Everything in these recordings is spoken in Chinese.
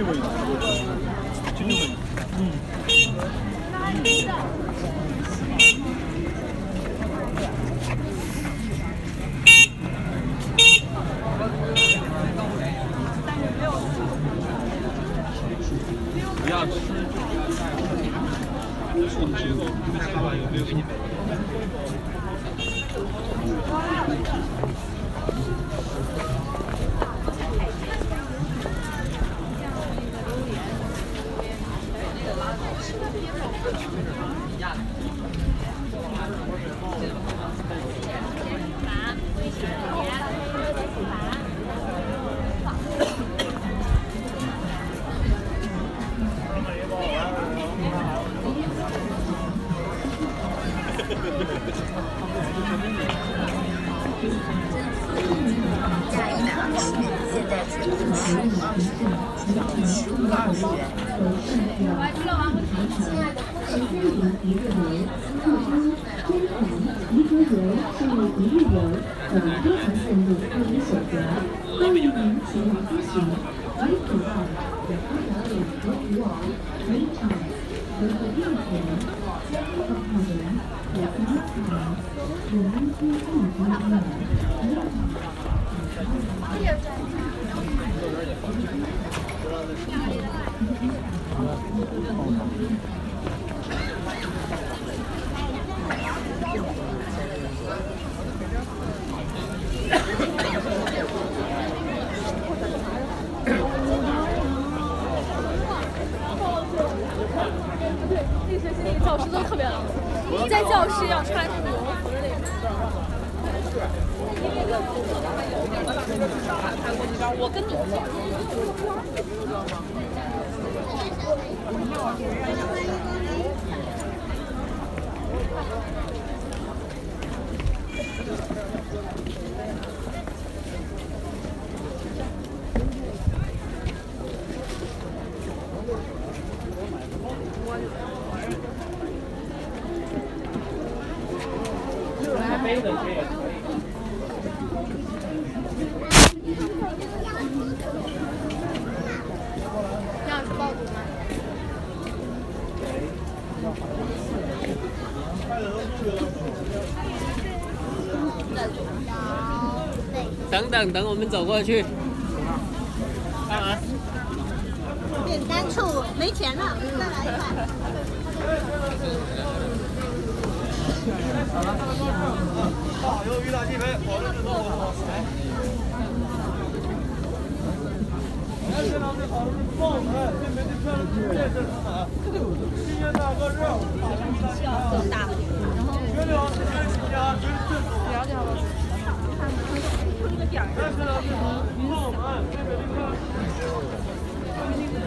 けば为主到有高导演和舞偶、美场、和和电影、交通泡泡人、有三场、有明星艺术表演、美场。对，那学期那个教师都特别冷，一在教室要穿那个羽绒服的那种。我跟你你等我们走过去。干嘛？点单处没钱了，再来一块。大鱿鱼大鸡腿，火热制作火柴。来，现场最好的是爆菜，最美的漂亮是建设市场，新鲜大个肉，大鱿鱼大鸡腿，绝对好吃，绝对新鲜，绝对正宗。了解了。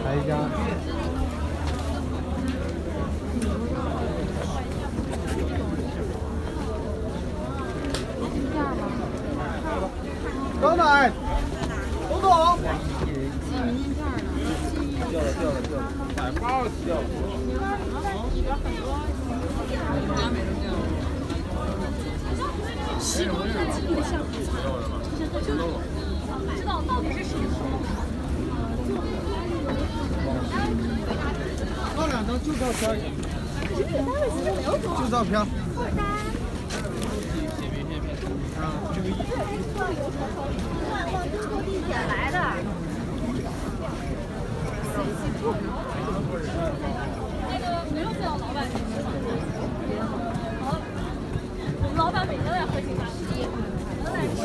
来，一家。等等，董总。掉了掉了掉了，买包掉了。西蒙看起你的相片，我就不知道到底是谁偷的。那两张旧照片。旧照片。来的。那个没有见到老板去吃吗？好，我们老板每天都在喝星巴克，都在吃。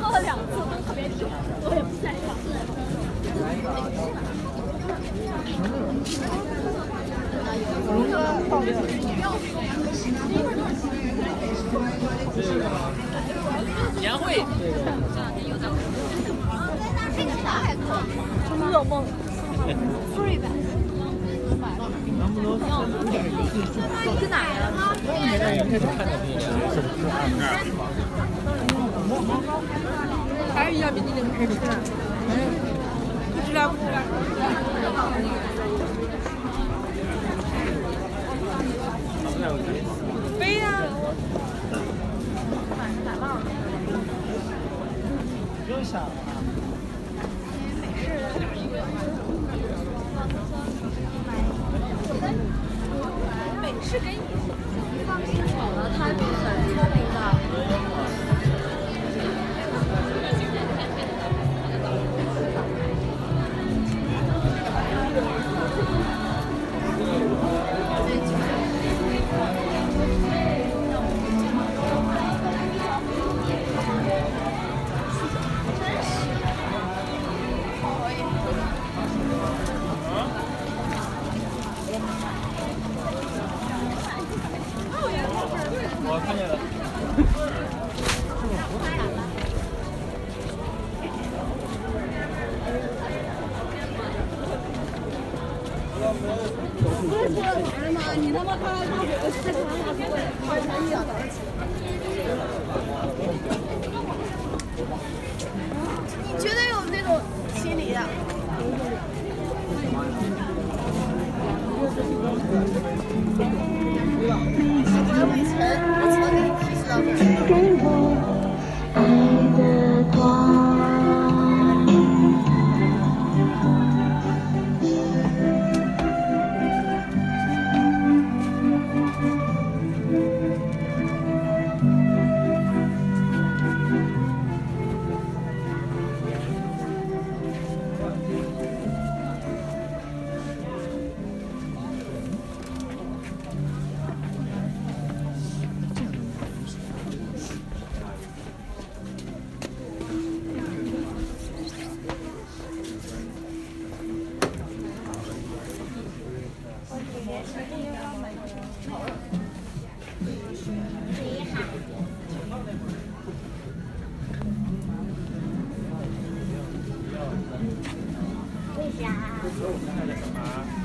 喝了两次都特别甜，不知道。飞呀、啊！不用想了。是给你放心好了，他。那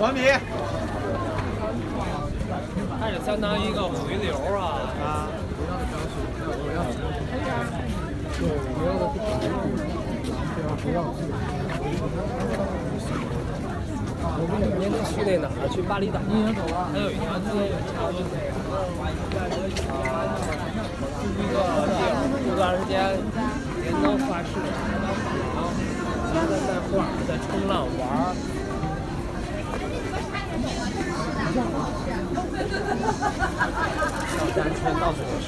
完米它是相当于一个回流啊。啊，我们每年去那哪儿？去巴厘岛。还有一条街，差不多这个。一个地儿，这段时间连都发誓，在画画在冲浪玩儿。小山村到处都是。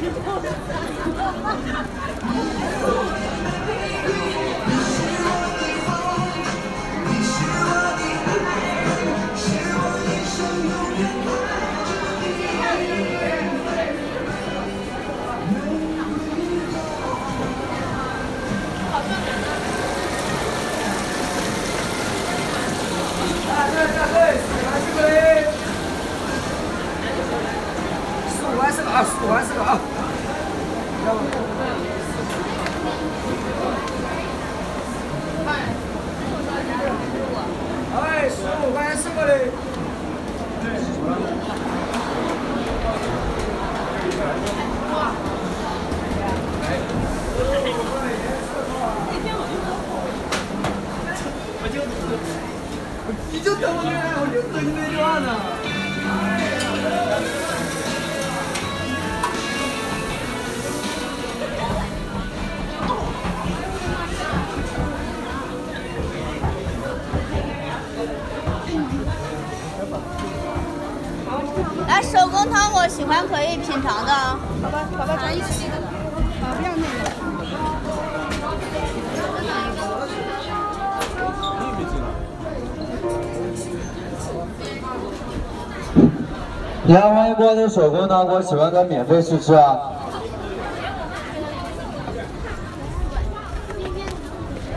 欢迎光临手工呢，我，喜欢的免费试吃啊！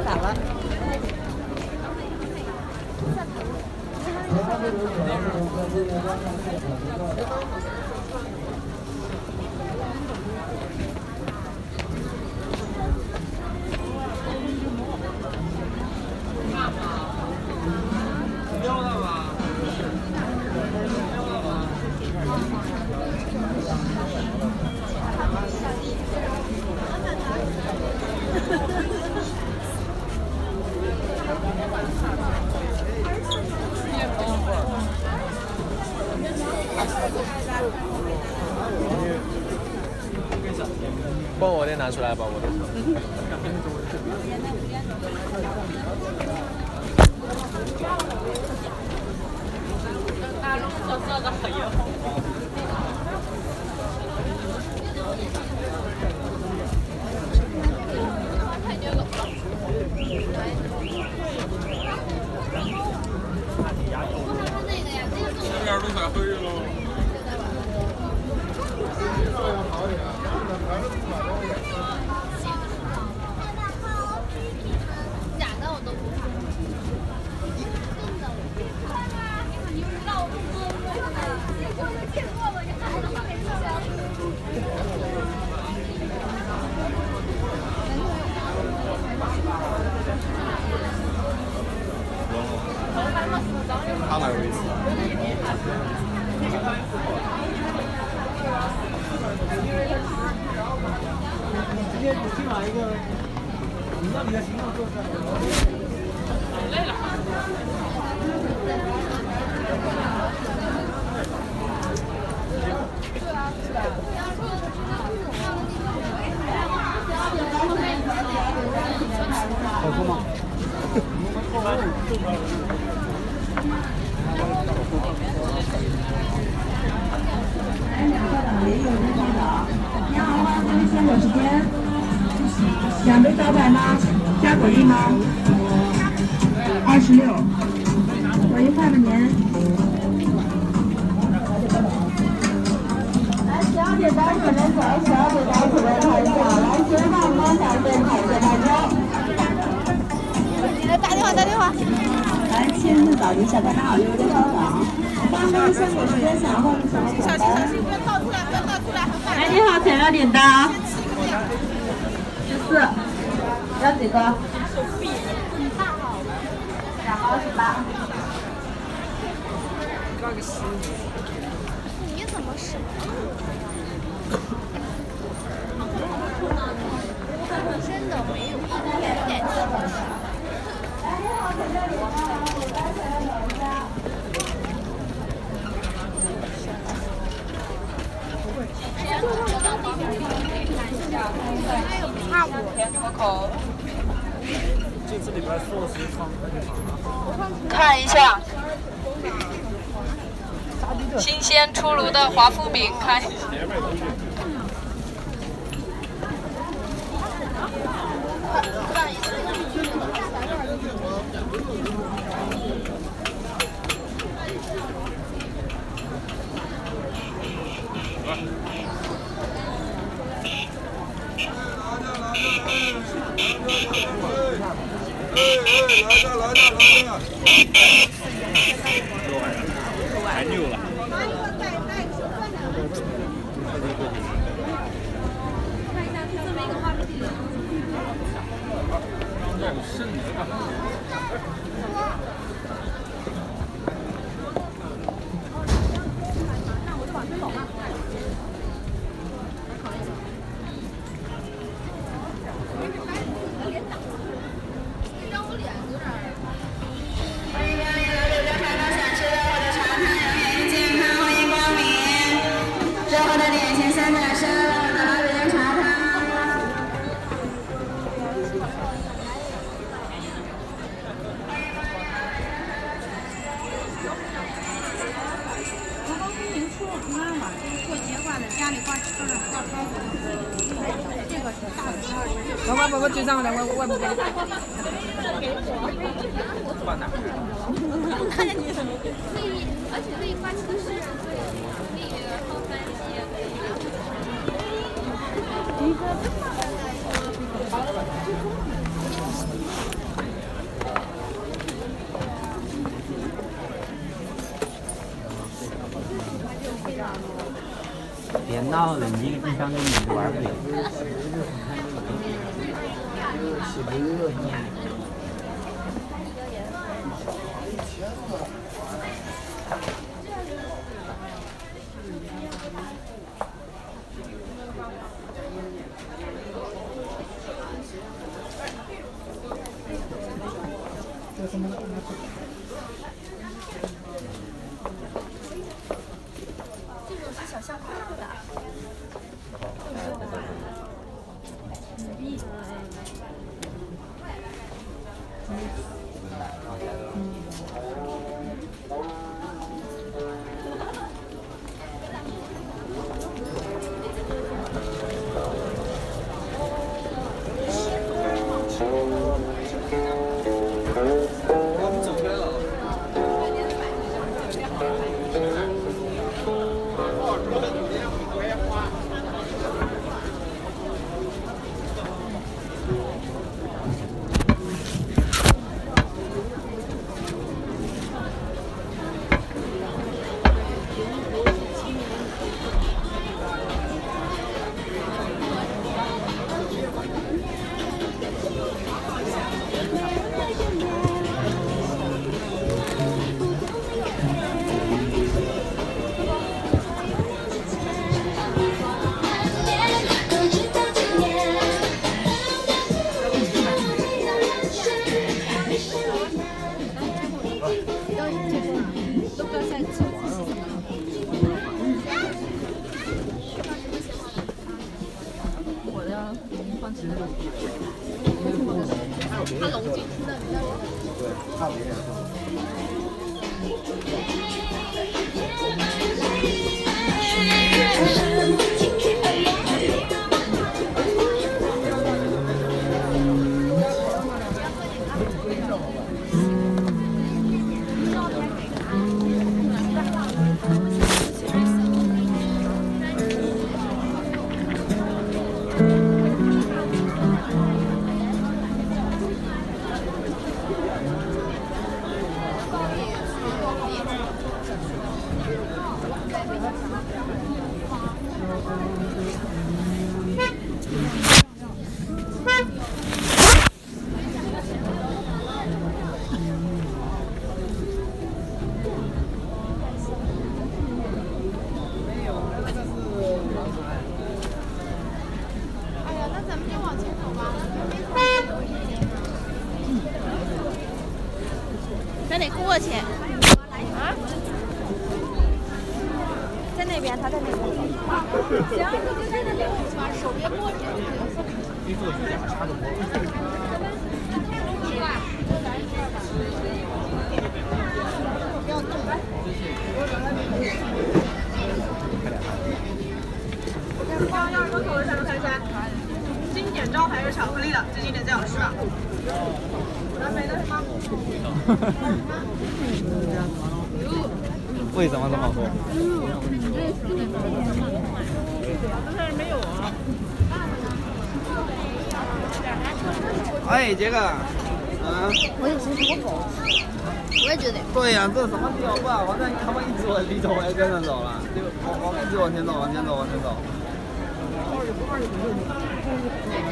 咋了？帮我的拿出来吧，我的。假的我都不怕，真的。你不知道我都摸过了，我就见过了，你还是没事。他哪有意思？今天你去买一个，你让你的行动做出来。你好，欢迎光临鲜果时间。两杯招牌吗？加果粒吗？二十六。果粒快不您？来，十二点到可能走，十二点到可能抬脚，来，先放刚才的彩色大招。来打电话打电话。来，亲自找一下，大家好，六六稍等。刚刚鲜果时间想换小伙伴。不要倒出来，不要倒出来，很快。哎，你好，想要点单。十四，要几个？两包十八。你怎么使？真的没有一点点这么使。差不多。这次里边寿司放看一下，新鲜出炉的华夫饼，看一下。太别闹了，你一个地方跟你玩不了。咱得过去。啊？在那边，他在那边。行，你就在那边，手别过去。一做指甲差不多。经典招牌是巧克力的，最经典最好吃啊！为什么这么说？哎，杰哥，嗯，我也其实我狗，我也觉得。对呀、这什么地方不好？反正他们一直往里走，我也跟着走了，就我我一直往前走，往前走，往前走。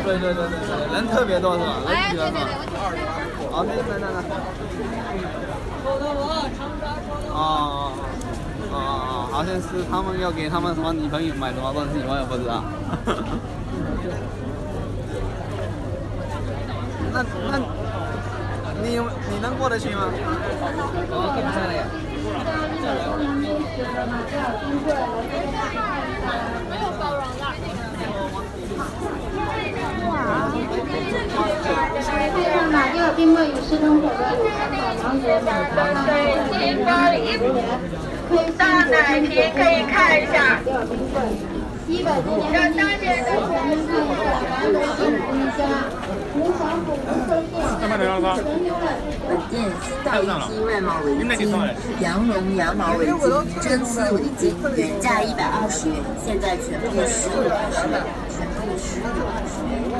对对对对对，人特别多是吧？人哎，挤人嘛对对对，。我听说。好，那那那那。哦哦哦，好像是他们要给他们什么女朋友买什么东西，我也不知道。那 那，你有你能过得去吗？我跟上了呀。马吊大奶瓶可以看一下。一百多年的历史，前面看一下，来北京一家吴小虎无线电，存留了本店新到一批外贸围巾，羊绒羊毛围巾、真丝围巾，原价一百二十元，现在全部十五二十元，全部十五元。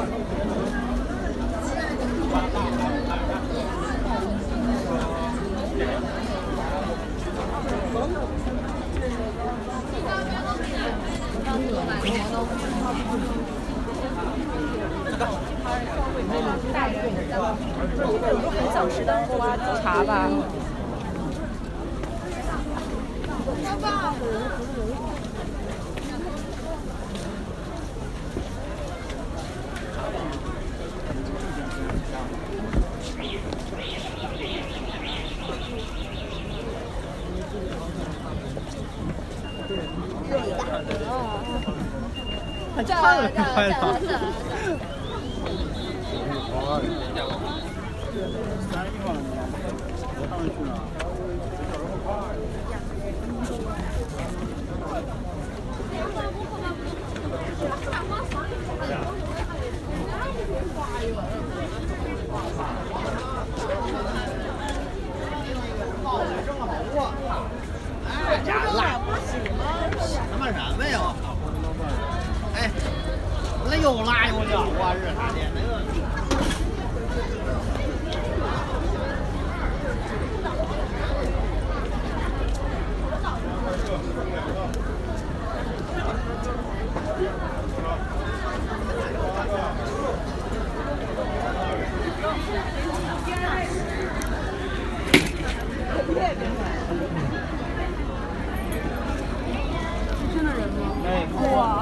很小时的花茶吧。快了，快了快了。